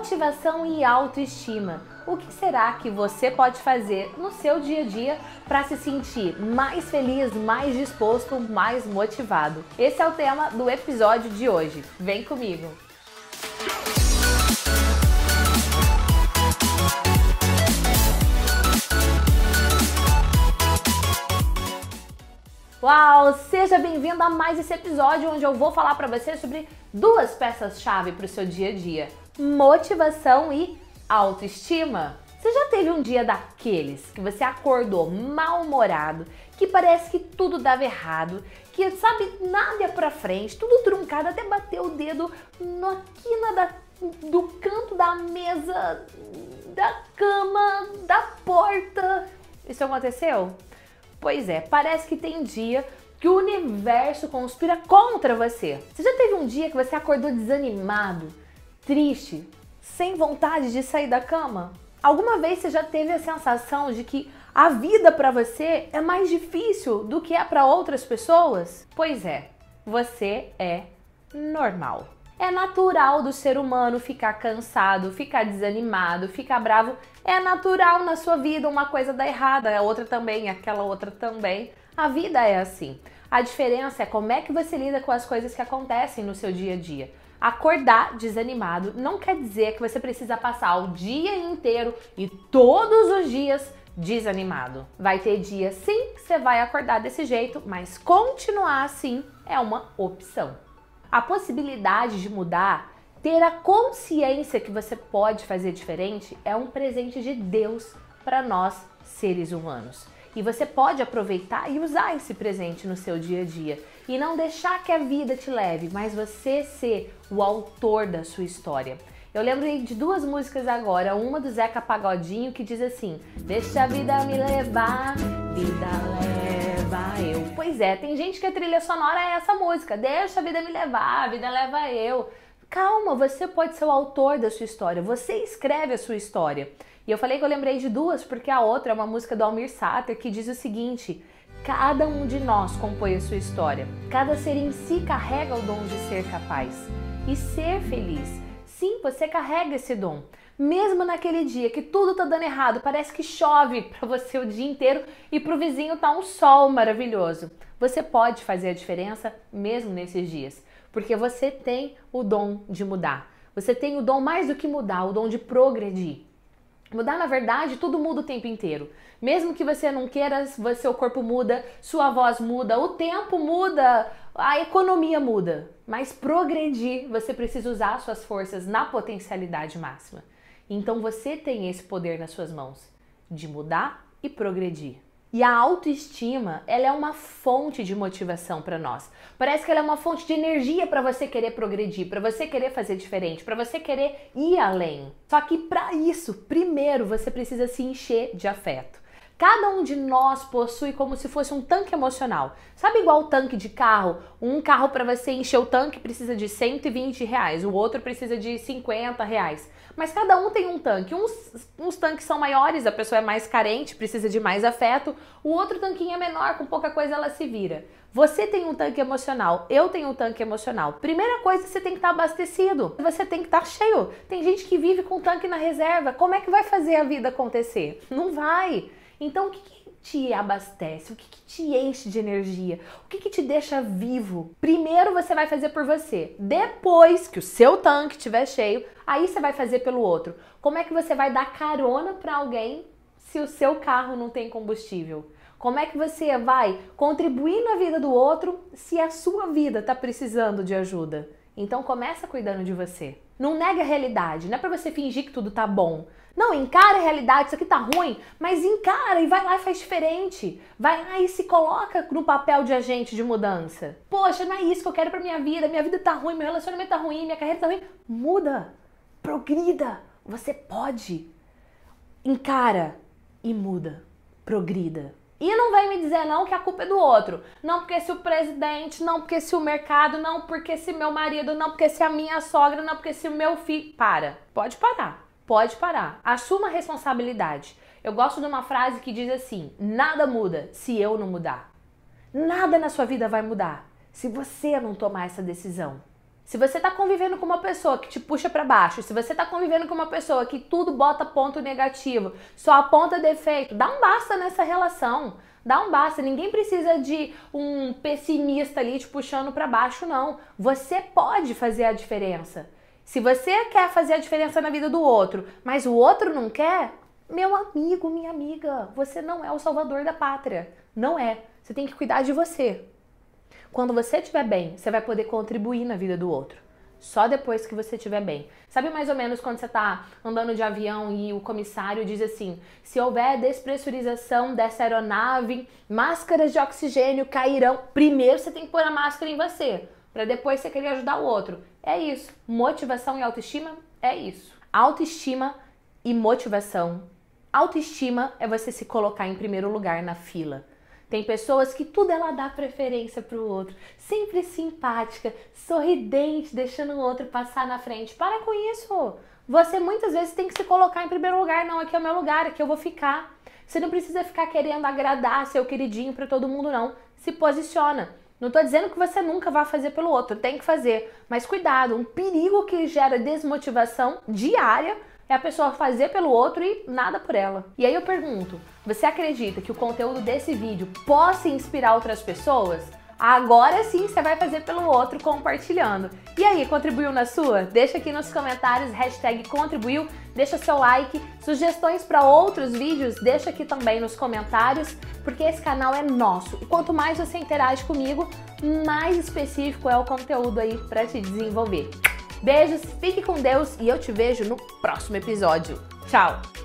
motivação e autoestima. O que será que você pode fazer no seu dia a dia para se sentir mais feliz, mais disposto, mais motivado? Esse é o tema do episódio de hoje. Vem comigo! Uau! Seja bem-vindo a mais esse episódio onde eu vou falar para você sobre duas peças-chave para o seu dia a dia: motivação e autoestima. Você já teve um dia daqueles que você acordou mal-humorado, que parece que tudo dava errado, que sabe nada ia pra frente, tudo truncado, até bateu o dedo na quina da, do canto da mesa, da cama, da porta. Isso aconteceu? Pois é, parece que tem dia que o universo conspira contra você. Você já teve um dia que você acordou desanimado, triste, sem vontade de sair da cama? Alguma vez você já teve a sensação de que a vida para você é mais difícil do que é para outras pessoas? Pois é, você é normal. É natural do ser humano ficar cansado, ficar desanimado, ficar bravo. É natural na sua vida uma coisa dar errada, a outra também, aquela outra também. A vida é assim. A diferença é como é que você lida com as coisas que acontecem no seu dia a dia. Acordar desanimado não quer dizer que você precisa passar o dia inteiro e todos os dias desanimado. Vai ter dia sim que você vai acordar desse jeito, mas continuar assim é uma opção a possibilidade de mudar, ter a consciência que você pode fazer diferente é um presente de Deus para nós seres humanos. E você pode aproveitar e usar esse presente no seu dia a dia e não deixar que a vida te leve, mas você ser o autor da sua história. Eu lembrei de duas músicas agora, uma do Zeca Pagodinho que diz assim: Deixa a vida me levar, vida leva eu. Pois é, tem gente que a trilha sonora é essa música: Deixa a vida me levar, vida leva eu. Calma, você pode ser o autor da sua história, você escreve a sua história. E eu falei que eu lembrei de duas porque a outra é uma música do Almir Sater que diz o seguinte: Cada um de nós compõe a sua história. Cada ser em si carrega o dom de ser capaz e ser feliz. Sim, você carrega esse dom. Mesmo naquele dia que tudo tá dando errado, parece que chove para você o dia inteiro e para o vizinho tá um sol maravilhoso. Você pode fazer a diferença mesmo nesses dias, porque você tem o dom de mudar. Você tem o dom mais do que mudar, o dom de progredir. Mudar, na verdade, tudo muda o tempo inteiro. Mesmo que você não queira, seu corpo muda, sua voz muda, o tempo muda, a economia muda. Mas progredir, você precisa usar suas forças na potencialidade máxima. Então você tem esse poder nas suas mãos de mudar e progredir. E a autoestima, ela é uma fonte de motivação para nós. Parece que ela é uma fonte de energia para você querer progredir, para você querer fazer diferente, para você querer ir além. Só que para isso, primeiro você precisa se encher de afeto. Cada um de nós possui como se fosse um tanque emocional. Sabe igual o tanque de carro? Um carro para você encher o tanque precisa de 120 reais, o outro precisa de 50 reais. Mas cada um tem um tanque. Uns, uns tanques são maiores, a pessoa é mais carente, precisa de mais afeto. O outro tanquinho é menor, com pouca coisa ela se vira. Você tem um tanque emocional, eu tenho um tanque emocional. Primeira coisa, você tem que estar tá abastecido. Você tem que estar tá cheio. Tem gente que vive com o tanque na reserva. Como é que vai fazer a vida acontecer? Não vai. Então, o que, que te abastece? O que, que, te enche de energia? O que, que te deixa vivo? Primeiro você vai fazer por você. Depois que o seu tanque estiver cheio, aí você vai fazer pelo outro. Como é que você vai dar carona para alguém se o seu carro não tem combustível? Como é que você vai contribuir na vida do outro se a sua vida está precisando de ajuda? Então começa cuidando de você. Não nega a realidade, não é para você fingir que tudo tá bom. Não, encara a realidade, isso aqui tá ruim, mas encara e vai lá e faz diferente. Vai lá e se coloca no papel de agente de mudança. Poxa, não é isso que eu quero pra minha vida, minha vida tá ruim, meu relacionamento tá ruim, minha carreira tá ruim. Muda, progrida, você pode. Encara e muda, progrida. E não vem me dizer não que a culpa é do outro. Não porque se o presidente, não porque se o mercado, não porque se meu marido, não porque se a minha sogra, não porque se o meu filho. Para, pode parar pode parar. Assuma a responsabilidade. Eu gosto de uma frase que diz assim: nada muda se eu não mudar. Nada na sua vida vai mudar se você não tomar essa decisão. Se você está convivendo com uma pessoa que te puxa para baixo, se você está convivendo com uma pessoa que tudo bota ponto negativo, só aponta defeito, dá um basta nessa relação. Dá um basta, ninguém precisa de um pessimista ali te puxando para baixo, não. Você pode fazer a diferença. Se você quer fazer a diferença na vida do outro, mas o outro não quer, meu amigo, minha amiga, você não é o salvador da pátria. Não é. Você tem que cuidar de você. Quando você estiver bem, você vai poder contribuir na vida do outro. Só depois que você estiver bem. Sabe mais ou menos quando você está andando de avião e o comissário diz assim: se houver despressurização dessa aeronave, máscaras de oxigênio cairão. Primeiro você tem que pôr a máscara em você, para depois você querer ajudar o outro. É isso. Motivação e autoestima é isso. Autoestima e motivação. Autoestima é você se colocar em primeiro lugar na fila. Tem pessoas que tudo ela dá preferência para o outro, sempre simpática, sorridente, deixando o outro passar na frente. Para com isso. Você muitas vezes tem que se colocar em primeiro lugar. Não, aqui é o meu lugar, aqui eu vou ficar. Você não precisa ficar querendo agradar seu queridinho para todo mundo, não. Se posiciona. Não estou dizendo que você nunca vai fazer pelo outro, tem que fazer. Mas cuidado, um perigo que gera desmotivação diária é a pessoa fazer pelo outro e nada por ela. E aí eu pergunto: você acredita que o conteúdo desse vídeo possa inspirar outras pessoas? Agora sim você vai fazer pelo outro compartilhando. E aí, contribuiu na sua? Deixa aqui nos comentários, hashtag contribuiu, deixa seu like, sugestões para outros vídeos, deixa aqui também nos comentários, porque esse canal é nosso. E quanto mais você interage comigo, mais específico é o conteúdo aí para te desenvolver. Beijos, fique com Deus e eu te vejo no próximo episódio. Tchau!